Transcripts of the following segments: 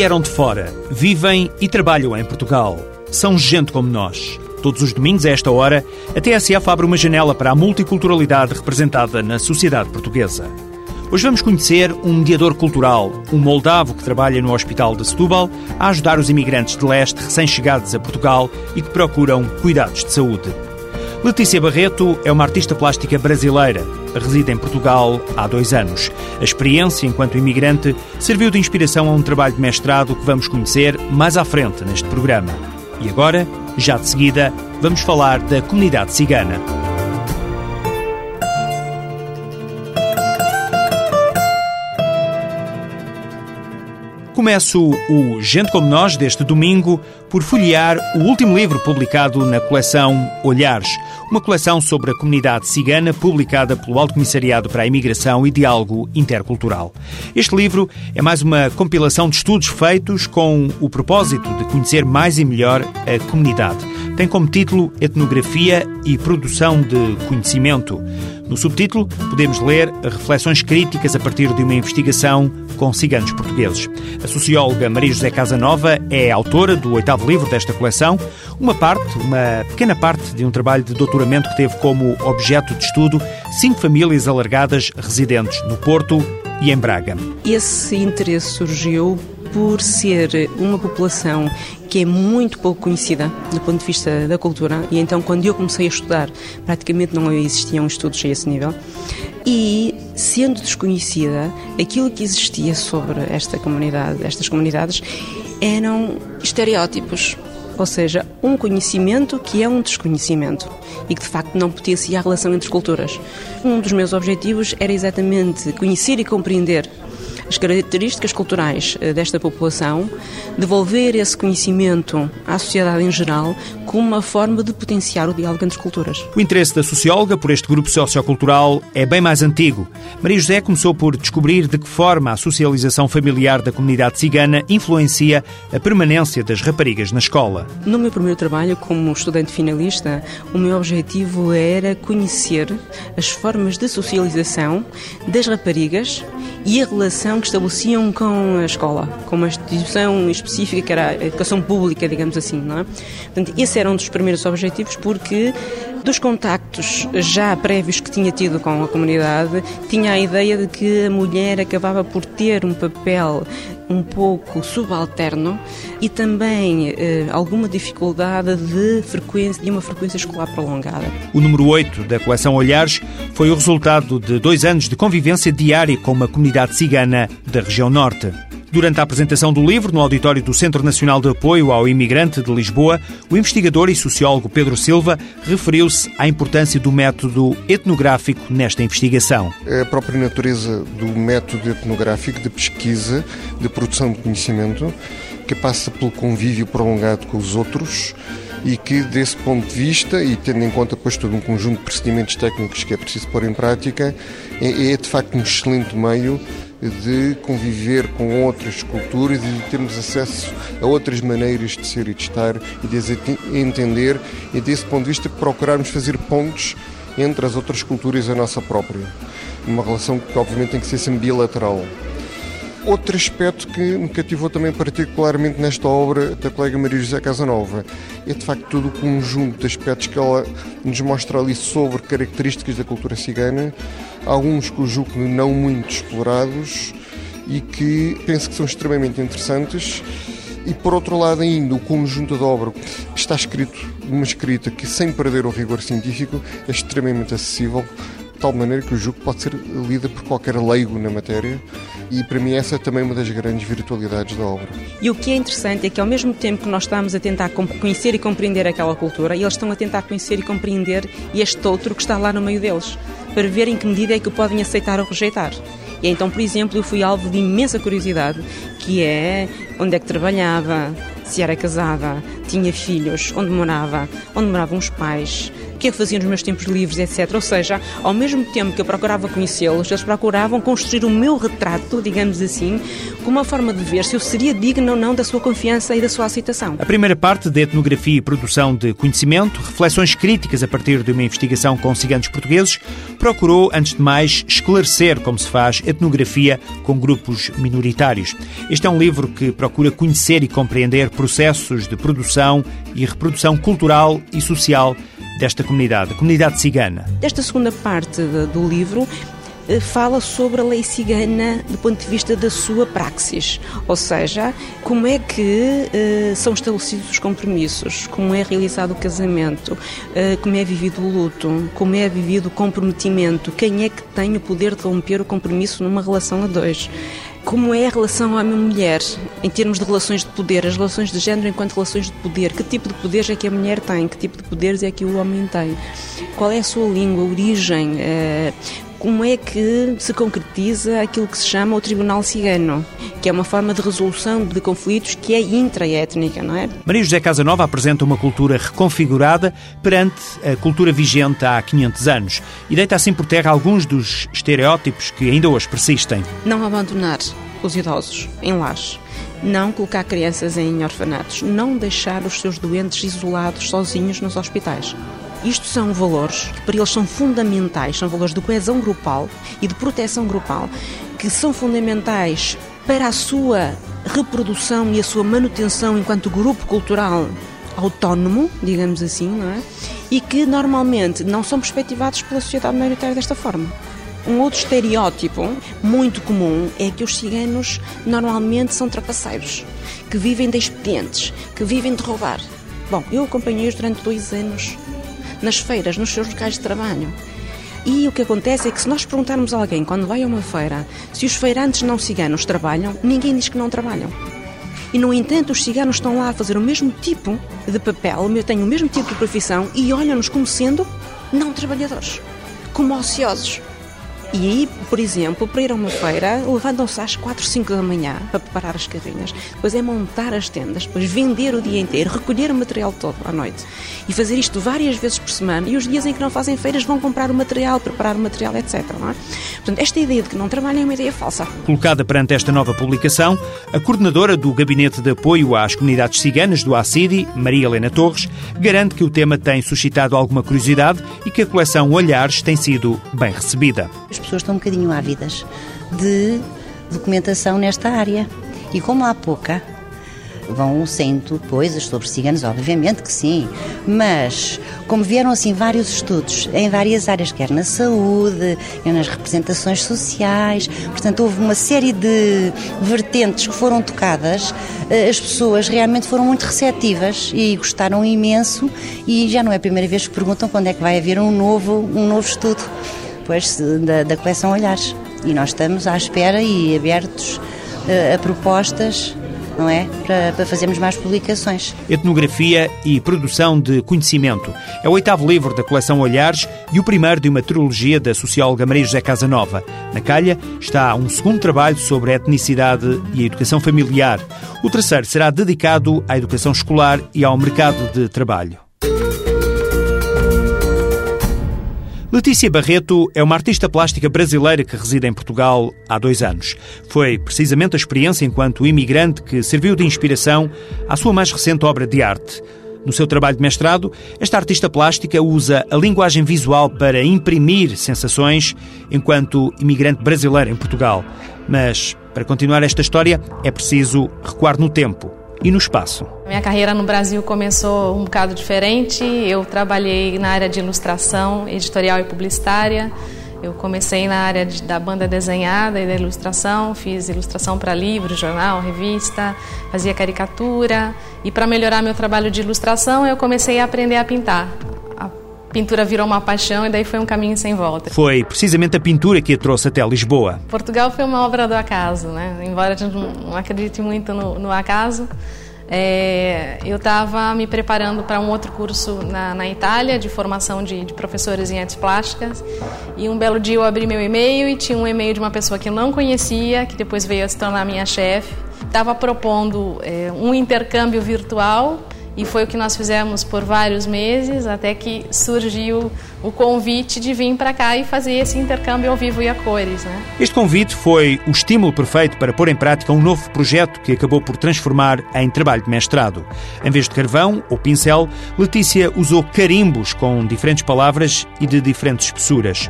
Vieram de fora, vivem e trabalham em Portugal. São gente como nós. Todos os domingos, a esta hora, a TSF abre uma janela para a multiculturalidade representada na sociedade portuguesa. Hoje vamos conhecer um mediador cultural, um moldavo que trabalha no Hospital de Setúbal a ajudar os imigrantes de leste recém-chegados a Portugal e que procuram cuidados de saúde. Letícia Barreto é uma artista plástica brasileira. Reside em Portugal há dois anos. A experiência enquanto imigrante serviu de inspiração a um trabalho de mestrado que vamos conhecer mais à frente neste programa. E agora, já de seguida, vamos falar da comunidade cigana. Começo o Gente Como Nós deste domingo por folhear o último livro publicado na coleção Olhares, uma coleção sobre a comunidade cigana publicada pelo Alto Comissariado para a Imigração e Diálogo Intercultural. Este livro é mais uma compilação de estudos feitos com o propósito de conhecer mais e melhor a comunidade. Tem como título Etnografia e Produção de Conhecimento. No subtítulo, podemos ler reflexões críticas a partir de uma investigação com ciganos portugueses. A socióloga Maria José Casanova é autora do oitavo livro desta coleção, uma parte, uma pequena parte de um trabalho de doutoramento que teve como objeto de estudo cinco famílias alargadas residentes no Porto e em Braga. Esse interesse surgiu por ser uma população que é muito pouco conhecida do ponto de vista da cultura, e então quando eu comecei a estudar, praticamente não existiam estudos a esse nível, e sendo desconhecida, aquilo que existia sobre esta comunidade, estas comunidades, eram estereótipos, ou seja, um conhecimento que é um desconhecimento e que de facto não potencia a relação entre culturas. Um dos meus objetivos era exatamente conhecer e compreender as características culturais eh, desta população, devolver esse conhecimento à sociedade em geral como uma forma de potenciar o diálogo entre culturas. O interesse da socióloga por este grupo sociocultural é bem mais antigo. Maria José começou por descobrir de que forma a socialização familiar da comunidade cigana influencia a permanência das raparigas na escola. No meu primeiro trabalho como estudante finalista, o meu objetivo era conhecer as formas de socialização das raparigas e a relação que estabeleciam com a escola, com uma instituição específica que era a educação pública, digamos assim, não é? Portanto, esse era um dos primeiros objetivos porque dos contactos já prévios que tinha tido com a comunidade, tinha a ideia de que a mulher acabava por ter um papel um pouco subalterno e também eh, alguma dificuldade de frequência de uma frequência escolar prolongada. O número 8 da coleção Olhares foi o resultado de dois anos de convivência diária com uma comunidade cigana da região norte. Durante a apresentação do livro no auditório do Centro Nacional de Apoio ao Imigrante de Lisboa, o investigador e sociólogo Pedro Silva referiu-se à importância do método etnográfico nesta investigação. É a própria natureza do método etnográfico de pesquisa, de produção de conhecimento, que passa pelo convívio prolongado com os outros e que, desse ponto de vista, e tendo em conta depois todo um conjunto de procedimentos técnicos que é preciso pôr em prática, é, é de facto um excelente meio de conviver com outras culturas e de termos acesso a outras maneiras de ser e de estar e de entender e desse ponto de vista procurarmos fazer pontos entre as outras culturas e a nossa própria. Uma relação que obviamente tem que ser sempre bilateral. Outro aspecto que me cativou também particularmente nesta obra da colega Maria José Casanova é de facto todo o conjunto de aspectos que ela nos mostra ali sobre características da cultura cigana, alguns que eu julgo não muito explorados e que penso que são extremamente interessantes. E por outro lado, ainda, o conjunto da obra está escrito uma escrita que, sem perder o rigor científico, é extremamente acessível, de tal maneira que o julgo pode ser lida por qualquer leigo na matéria e para mim essa é também uma das grandes virtualidades da obra. E o que é interessante é que ao mesmo tempo que nós estamos a tentar conhecer e compreender aquela cultura, eles estão a tentar conhecer e compreender este outro que está lá no meio deles, para ver em que medida é que o podem aceitar ou rejeitar. E então, por exemplo, eu fui alvo de imensa curiosidade, que é onde é que trabalhava, se era casada, tinha filhos, onde morava, onde moravam os pais, que é que faziam nos meus tempos livres, etc. Ou seja, ao mesmo tempo que eu procurava conhecê-los, eles procuravam construir o meu retrato, digamos assim, como uma forma de ver se eu seria digna ou não da sua confiança e da sua aceitação. A primeira parte da etnografia e produção de conhecimento, reflexões críticas a partir de uma investigação com ciganos portugueses, procurou, antes de mais, esclarecer como se faz etnografia com grupos minoritários. Este é um livro que procura conhecer e compreender processos de produção e reprodução cultural e social desta comunidade, a comunidade cigana. Desta segunda parte do livro, eh, fala sobre a lei cigana do ponto de vista da sua praxis, ou seja, como é que uh, são estabelecidos os compromissos, como é realizado o casamento, uh, como é vivido o luto, como é vivido o comprometimento, quem é que tem o poder de romper o compromisso numa relação a dois como é a relação homem-mulher em termos de relações de poder, as relações de género enquanto relações de poder, que tipo de poderes é que a mulher tem, que tipo de poderes é que o homem tem, qual é a sua língua, origem, eh, como é que se concretiza aquilo que se chama o Tribunal Cigano, que é uma forma de resolução de conflitos que é intraétnica, não é? Maria José Casanova apresenta uma cultura reconfigurada perante a cultura vigente há 500 anos e deita assim por terra alguns dos estereótipos que ainda hoje persistem. Não abandonar os idosos em lares não colocar crianças em orfanatos, não deixar os seus doentes isolados sozinhos nos hospitais. Isto são valores que para eles são fundamentais, são valores de coesão grupal e de proteção grupal, que são fundamentais para a sua reprodução e a sua manutenção enquanto grupo cultural autónomo, digamos assim, não é? E que normalmente não são perspectivados pela sociedade maioritária desta forma. Um outro estereótipo muito comum é que os ciganos normalmente são trapaceiros, que vivem de expedientes, que vivem de roubar. Bom, eu acompanhei-os durante dois anos nas feiras, nos seus locais de trabalho. E o que acontece é que se nós perguntarmos a alguém quando vai a uma feira se os feirantes não ciganos trabalham, ninguém diz que não trabalham. E no entanto, os ciganos estão lá a fazer o mesmo tipo de papel, têm o mesmo tipo de profissão e olham-nos como sendo não trabalhadores, como ociosos. E por exemplo, para ir a uma feira, levantam-se às 4, 5 da manhã para preparar as carrinhas, depois é montar as tendas, depois vender o dia inteiro, recolher o material todo à noite e fazer isto várias vezes por semana. E os dias em que não fazem feiras vão comprar o material, preparar o material, etc. Não é? Portanto, esta ideia de que não trabalham é uma ideia falsa. Colocada perante esta nova publicação, a coordenadora do Gabinete de Apoio às Comunidades Ciganas do ACIDI, Maria Helena Torres, garante que o tema tem suscitado alguma curiosidade e que a coleção Olhares tem sido bem recebida pessoas estão um bocadinho ávidas de documentação nesta área. E como há pouca, vão sendo coisas sobre ciganos, obviamente que sim, mas como vieram assim vários estudos em várias áreas, quer na saúde, quer nas representações sociais, portanto houve uma série de vertentes que foram tocadas, eh, as pessoas realmente foram muito receptivas e gostaram imenso e já não é a primeira vez que perguntam quando é que vai haver um novo, um novo estudo depois da, da coleção Olhares. E nós estamos à espera e abertos uh, a propostas não é? Para, para, fazermos mais publicações. Etnografia e produção de conhecimento. É o oitavo livro da coleção Olhares e o primeiro de uma trilogia da socióloga Maria José Casanova. Na calha está um segundo trabalho sobre a etnicidade e a educação familiar. O terceiro será dedicado à educação escolar e ao mercado de trabalho. Letícia Barreto é uma artista plástica brasileira que reside em Portugal há dois anos. Foi precisamente a experiência enquanto imigrante que serviu de inspiração à sua mais recente obra de arte. No seu trabalho de mestrado, esta artista plástica usa a linguagem visual para imprimir sensações enquanto imigrante brasileira em Portugal. Mas, para continuar esta história, é preciso recuar no tempo e no espaço. Minha carreira no Brasil começou um bocado diferente. Eu trabalhei na área de ilustração, editorial e publicitária. Eu comecei na área de, da banda desenhada e da ilustração, fiz ilustração para livro, jornal, revista, fazia caricatura. E para melhorar meu trabalho de ilustração, eu comecei a aprender a pintar. Pintura virou uma paixão e daí foi um caminho sem volta. Foi precisamente a pintura que a trouxe até Lisboa. Portugal foi uma obra do acaso, né? Embora a gente não acredite muito no, no acaso, é, eu estava me preparando para um outro curso na, na Itália de formação de, de, professores em artes plásticas e um belo dia eu abri meu e-mail e tinha um e-mail de uma pessoa que eu não conhecia, que depois veio a se tornar minha chefe. Estava propondo é, um intercâmbio virtual e foi o que nós fizemos por vários meses, até que surgiu o convite de vir para cá e fazer esse intercâmbio ao vivo e a cores. Né? Este convite foi o estímulo perfeito para pôr em prática um novo projeto que acabou por transformar em trabalho de mestrado. Em vez de carvão ou pincel, Letícia usou carimbos com diferentes palavras e de diferentes espessuras.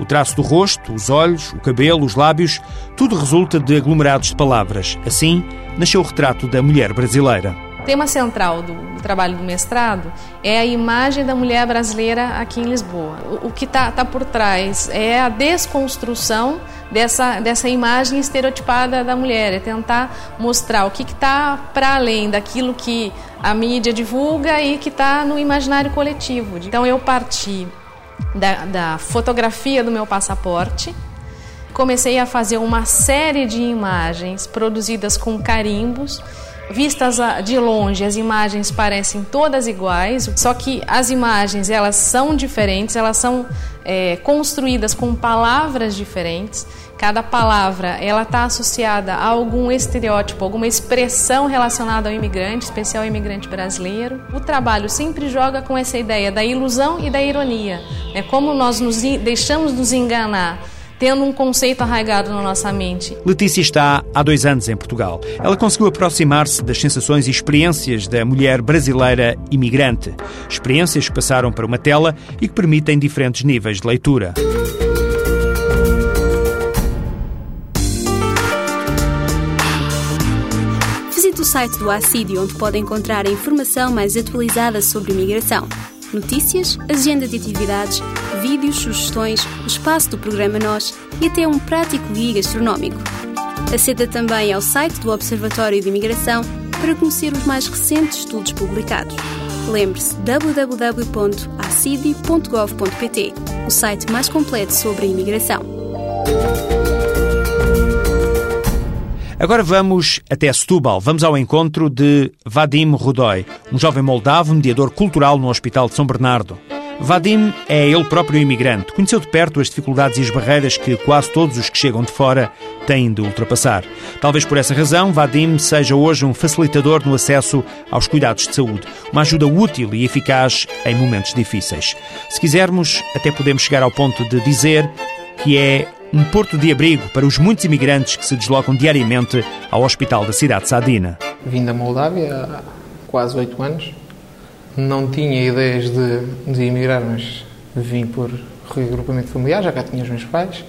O traço do rosto, os olhos, o cabelo, os lábios, tudo resulta de aglomerados de palavras. Assim, nasceu o retrato da mulher brasileira tema central do, do, trabalho do mestrado é a imagem da mulher brasileira aqui em Lisboa. O, o que está tá por trás é a desconstrução dessa, dessa imagem estereotipada da mulher, é tentar mostrar o que está para além daquilo que a mídia divulga e que está no imaginário coletivo. Então eu parti da, da fotografia do meu passaporte, comecei a fazer uma série de imagens produzidas com carimbos Vistas de longe, as imagens parecem todas iguais, só que as imagens elas são diferentes, elas são é, construídas com palavras diferentes. Cada palavra ela está associada a algum estereótipo, alguma expressão relacionada ao imigrante, especial ao imigrante brasileiro. O trabalho sempre joga com essa ideia da ilusão e da ironia. É como nós nos deixamos nos enganar tendo um conceito arraigado na nossa mente. Letícia está há dois anos em Portugal. Ela conseguiu aproximar-se das sensações e experiências da mulher brasileira imigrante. Experiências que passaram para uma tela e que permitem diferentes níveis de leitura. Visite o site do ACIDI, onde pode encontrar a informação mais atualizada sobre imigração notícias, agenda de atividades, vídeos, sugestões, o espaço do programa Nós e até um prático guia gastronómico. Aceda também ao site do Observatório de Imigração para conhecer os mais recentes estudos publicados. Lembre-se www.acidi.gov.pt, o site mais completo sobre a imigração. Agora vamos até Setúbal. Vamos ao encontro de Vadim Rudoy, um jovem moldavo mediador cultural no Hospital de São Bernardo. Vadim é ele próprio imigrante. Conheceu de perto as dificuldades e as barreiras que quase todos os que chegam de fora têm de ultrapassar. Talvez por essa razão, Vadim seja hoje um facilitador no acesso aos cuidados de saúde, uma ajuda útil e eficaz em momentos difíceis. Se quisermos, até podemos chegar ao ponto de dizer que é um porto de abrigo para os muitos imigrantes que se deslocam diariamente ao hospital da cidade de Sadina. Vim da Moldávia há quase oito anos. Não tinha ideias de, de emigrar, mas vim por reagrupamento familiar, já cá tinha os meus pais.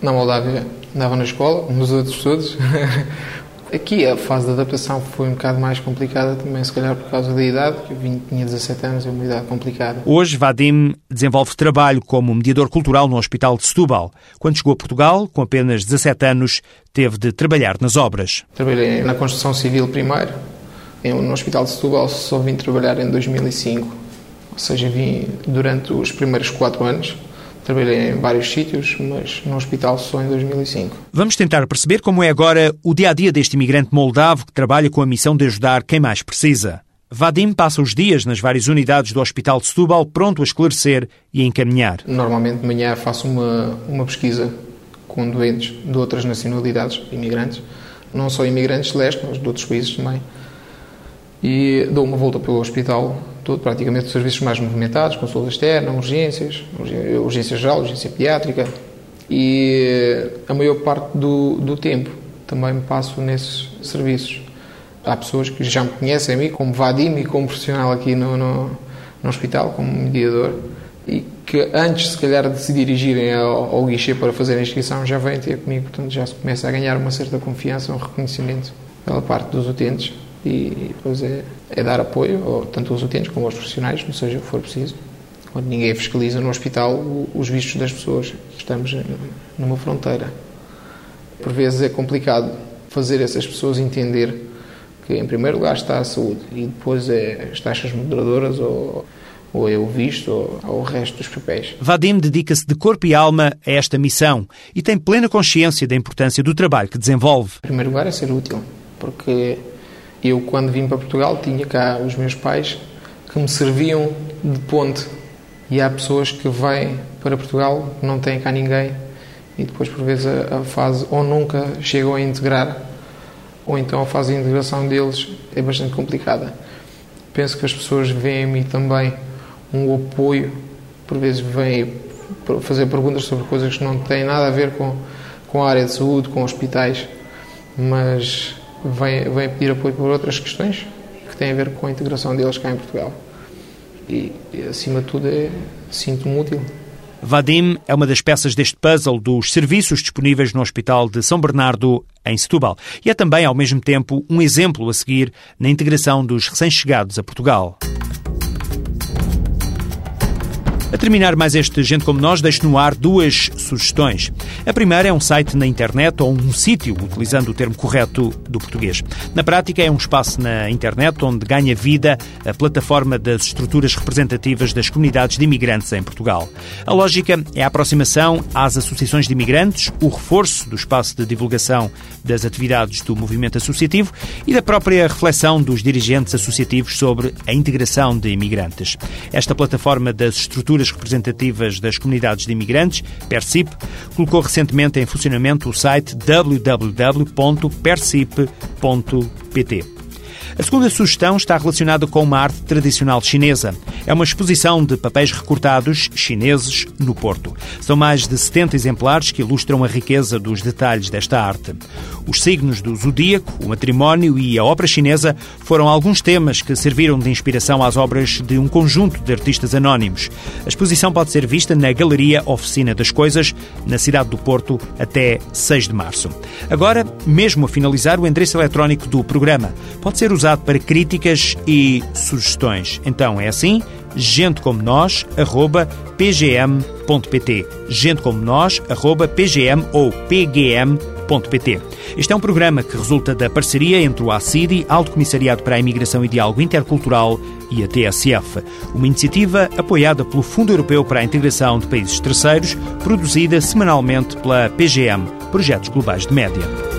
Na Moldávia andava na escola, como os outros todos. Aqui a fase de adaptação foi um bocado mais complicada também, se calhar por causa da idade, que eu vim, tinha 17 anos, é uma idade complicada. Hoje, Vadim desenvolve trabalho como mediador cultural no Hospital de Setúbal. Quando chegou a Portugal, com apenas 17 anos, teve de trabalhar nas obras. Trabalhei na construção civil primeiro. No Hospital de Setúbal só vim trabalhar em 2005, ou seja, vim durante os primeiros quatro anos Trabalhei em vários sítios, mas no hospital só em 2005. Vamos tentar perceber como é agora o dia a dia deste imigrante moldavo que trabalha com a missão de ajudar quem mais precisa. Vadim passa os dias nas várias unidades do Hospital de Setúbal pronto a esclarecer e a encaminhar. Normalmente de manhã faço uma, uma pesquisa com doentes de outras nacionalidades, imigrantes, não só imigrantes leste, mas de outros países também. E dou uma volta pelo hospital todo, praticamente os serviços mais movimentados, consulta externa, urgências, urgência geral, urgência pediátrica e a maior parte do, do tempo também passo nesses serviços. Há pessoas que já me conhecem a mim como Vadim e como profissional aqui no, no, no hospital, como mediador, e que antes, se calhar, de se dirigirem ao, ao guichê para fazer a inscrição, já vêm ter comigo, portanto já se começa a ganhar uma certa confiança, um reconhecimento pela parte dos utentes e depois é, é dar apoio, tanto aos utentes como aos profissionais, não seja o que for preciso. Quando ninguém fiscaliza no hospital os vistos das pessoas, estamos numa fronteira. Por vezes é complicado fazer essas pessoas entender que, em primeiro lugar, está a saúde e depois é as taxas moderadoras ou, ou é o visto ou, ou o resto dos papéis. Vadim dedica-se de corpo e alma a esta missão e tem plena consciência da importância do trabalho que desenvolve. Em primeiro lugar, é ser útil, porque eu, quando vim para Portugal, tinha cá os meus pais que me serviam de ponte. E há pessoas que vêm para Portugal, não têm cá ninguém, e depois, por vezes, a, a fase ou nunca chegam a integrar, ou então a fase de integração deles é bastante complicada. penso que as pessoas veem em mim também um apoio, por vezes vêm fazer perguntas sobre coisas que não têm nada a ver com, com a área de saúde, com hospitais, mas vêm, vêm pedir apoio por outras questões que têm a ver com a integração deles cá em Portugal. E, e acima de tudo, é, sinto-me útil. Vadim é uma das peças deste puzzle dos serviços disponíveis no Hospital de São Bernardo, em Setúbal. E é também, ao mesmo tempo, um exemplo a seguir na integração dos recém-chegados a Portugal. A terminar mais este Gente Como Nós, deixo no ar duas sugestões. A primeira é um site na internet ou um sítio, utilizando o termo correto do português. Na prática, é um espaço na internet onde ganha vida a plataforma das estruturas representativas das comunidades de imigrantes em Portugal. A lógica é a aproximação às associações de imigrantes, o reforço do espaço de divulgação das atividades do movimento associativo e da própria reflexão dos dirigentes associativos sobre a integração de imigrantes. Esta plataforma das estruturas representativas das comunidades de imigrantes, PERCIP, colocou recentemente em funcionamento o site www.percip.pt. A segunda sugestão está relacionada com uma arte tradicional chinesa. É uma exposição de papéis recortados chineses no Porto. São mais de 70 exemplares que ilustram a riqueza dos detalhes desta arte. Os signos do zodíaco, o matrimónio e a ópera chinesa foram alguns temas que serviram de inspiração às obras de um conjunto de artistas anónimos. A exposição pode ser vista na Galeria Oficina das Coisas, na cidade do Porto, até 6 de março. Agora, mesmo a finalizar, o endereço eletrónico do programa pode ser usado usado para críticas e sugestões. Então é assim, gente como nós, arroba pgm.pt. Gente como nós, arroba pgm ou pgm.pt. Este é um programa que resulta da parceria entre o ACIDI, Alto Comissariado para a Imigração e Diálogo Intercultural, e a TSF, uma iniciativa apoiada pelo Fundo Europeu para a Integração de Países Terceiros, produzida semanalmente pela PGM, Projetos Globais de Média.